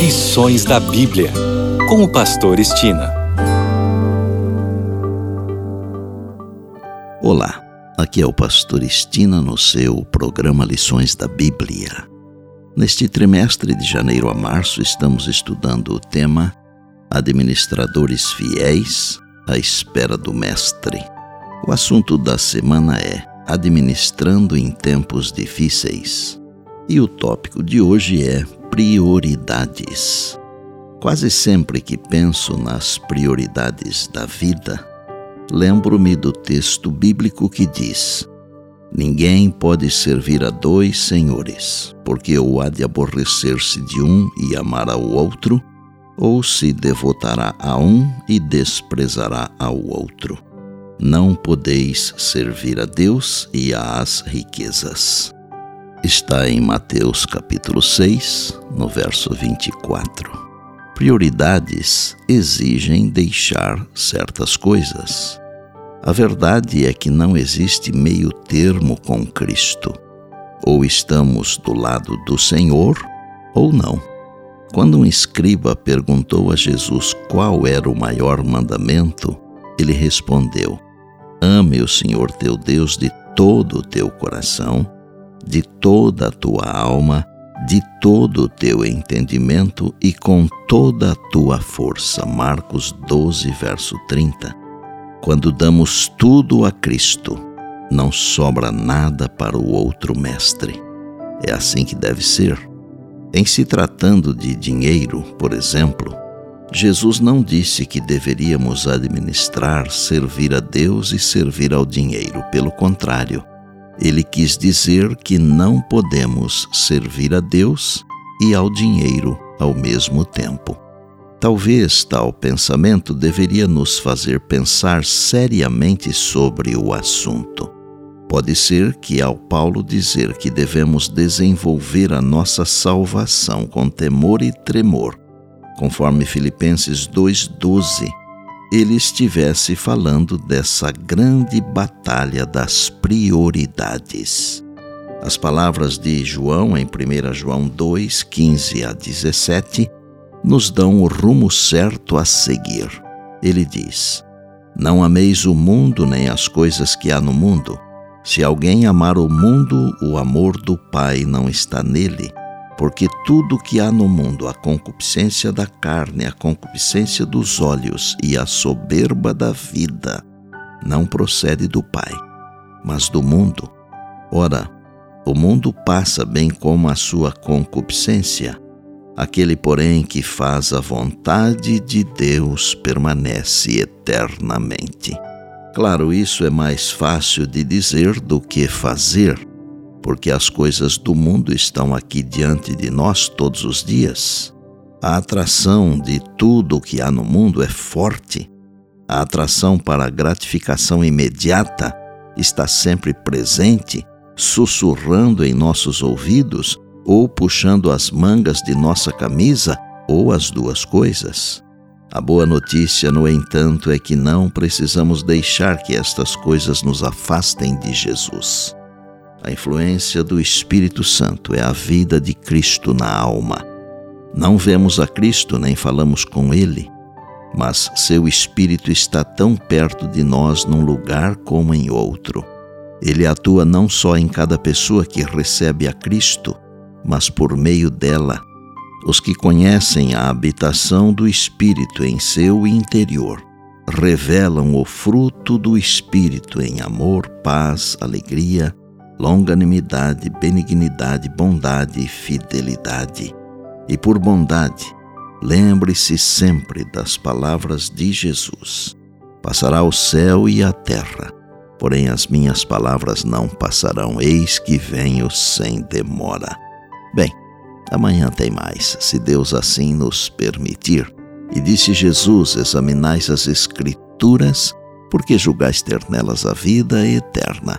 Lições da Bíblia, com o Pastor Estina. Olá, aqui é o Pastor Estina no seu programa Lições da Bíblia. Neste trimestre de janeiro a março, estamos estudando o tema Administradores Fiéis à Espera do Mestre. O assunto da semana é Administrando em Tempos Difíceis. E o tópico de hoje é prioridades. Quase sempre que penso nas prioridades da vida, lembro-me do texto bíblico que diz: Ninguém pode servir a dois senhores, porque ou há de aborrecer-se de um e amar ao outro, ou se devotará a um e desprezará ao outro. Não podeis servir a Deus e às riquezas está em Mateus capítulo 6, no verso 24. Prioridades exigem deixar certas coisas. A verdade é que não existe meio termo com Cristo. Ou estamos do lado do Senhor ou não. Quando um escriba perguntou a Jesus qual era o maior mandamento, ele respondeu: Ame o Senhor teu Deus de todo o teu coração de toda a tua alma, de todo o teu entendimento e com toda a tua força. Marcos 12, verso 30. Quando damos tudo a Cristo, não sobra nada para o outro mestre. É assim que deve ser. Em se tratando de dinheiro, por exemplo, Jesus não disse que deveríamos administrar, servir a Deus e servir ao dinheiro. Pelo contrário, ele quis dizer que não podemos servir a Deus e ao dinheiro ao mesmo tempo. Talvez tal pensamento deveria nos fazer pensar seriamente sobre o assunto. Pode ser que, ao Paulo dizer que devemos desenvolver a nossa salvação com temor e tremor, conforme Filipenses 2,12, ele estivesse falando dessa grande batalha das prioridades. As palavras de João em 1 João 2, 15 a 17 nos dão o rumo certo a seguir. Ele diz: Não ameis o mundo nem as coisas que há no mundo. Se alguém amar o mundo, o amor do Pai não está nele porque tudo que há no mundo, a concupiscência da carne, a concupiscência dos olhos e a soberba da vida, não procede do Pai, mas do mundo. Ora, o mundo passa bem como a sua concupiscência. Aquele, porém, que faz a vontade de Deus permanece eternamente. Claro, isso é mais fácil de dizer do que fazer porque as coisas do mundo estão aqui diante de nós todos os dias. A atração de tudo o que há no mundo é forte. A atração para a gratificação imediata está sempre presente, sussurrando em nossos ouvidos ou puxando as mangas de nossa camisa, ou as duas coisas. A boa notícia, no entanto, é que não precisamos deixar que estas coisas nos afastem de Jesus. A influência do Espírito Santo é a vida de Cristo na alma. Não vemos a Cristo nem falamos com Ele, mas seu Espírito está tão perto de nós num lugar como em outro. Ele atua não só em cada pessoa que recebe a Cristo, mas por meio dela. Os que conhecem a habitação do Espírito em seu interior revelam o fruto do Espírito em amor, paz, alegria, longanimidade, benignidade, bondade e fidelidade. E por bondade, lembre-se sempre das palavras de Jesus: Passará o céu e a terra, porém as minhas palavras não passarão, eis que venho sem demora. Bem, amanhã tem mais, se Deus assim nos permitir. E disse Jesus: Examinais as Escrituras, porque julgais ter nelas a vida eterna